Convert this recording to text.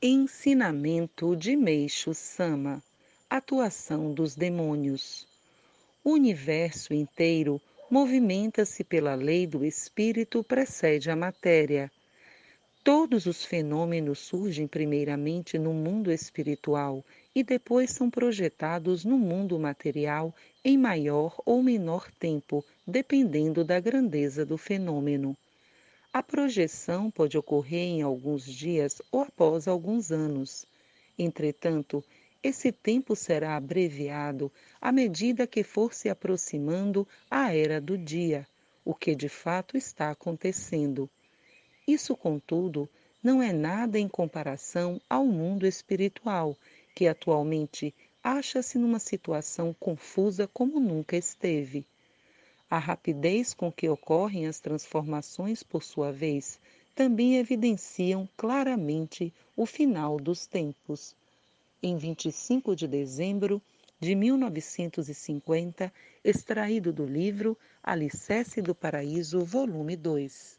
Ensinamento de Meixo Sama Atuação dos demônios. O universo inteiro movimenta-se pela lei do espírito precede a matéria. Todos os fenômenos surgem primeiramente no mundo espiritual e depois são projetados no mundo material em maior ou menor tempo, dependendo da grandeza do fenômeno. A projeção pode ocorrer em alguns dias ou após alguns anos. Entretanto, esse tempo será abreviado à medida que for se aproximando a era do dia, o que de fato está acontecendo. Isso, contudo, não é nada em comparação ao mundo espiritual, que atualmente acha-se numa situação confusa como nunca esteve. A rapidez com que ocorrem as transformações, por sua vez, também evidenciam claramente o final dos tempos. Em 25 de dezembro de 1950, extraído do livro Alicerce do Paraíso, volume 2.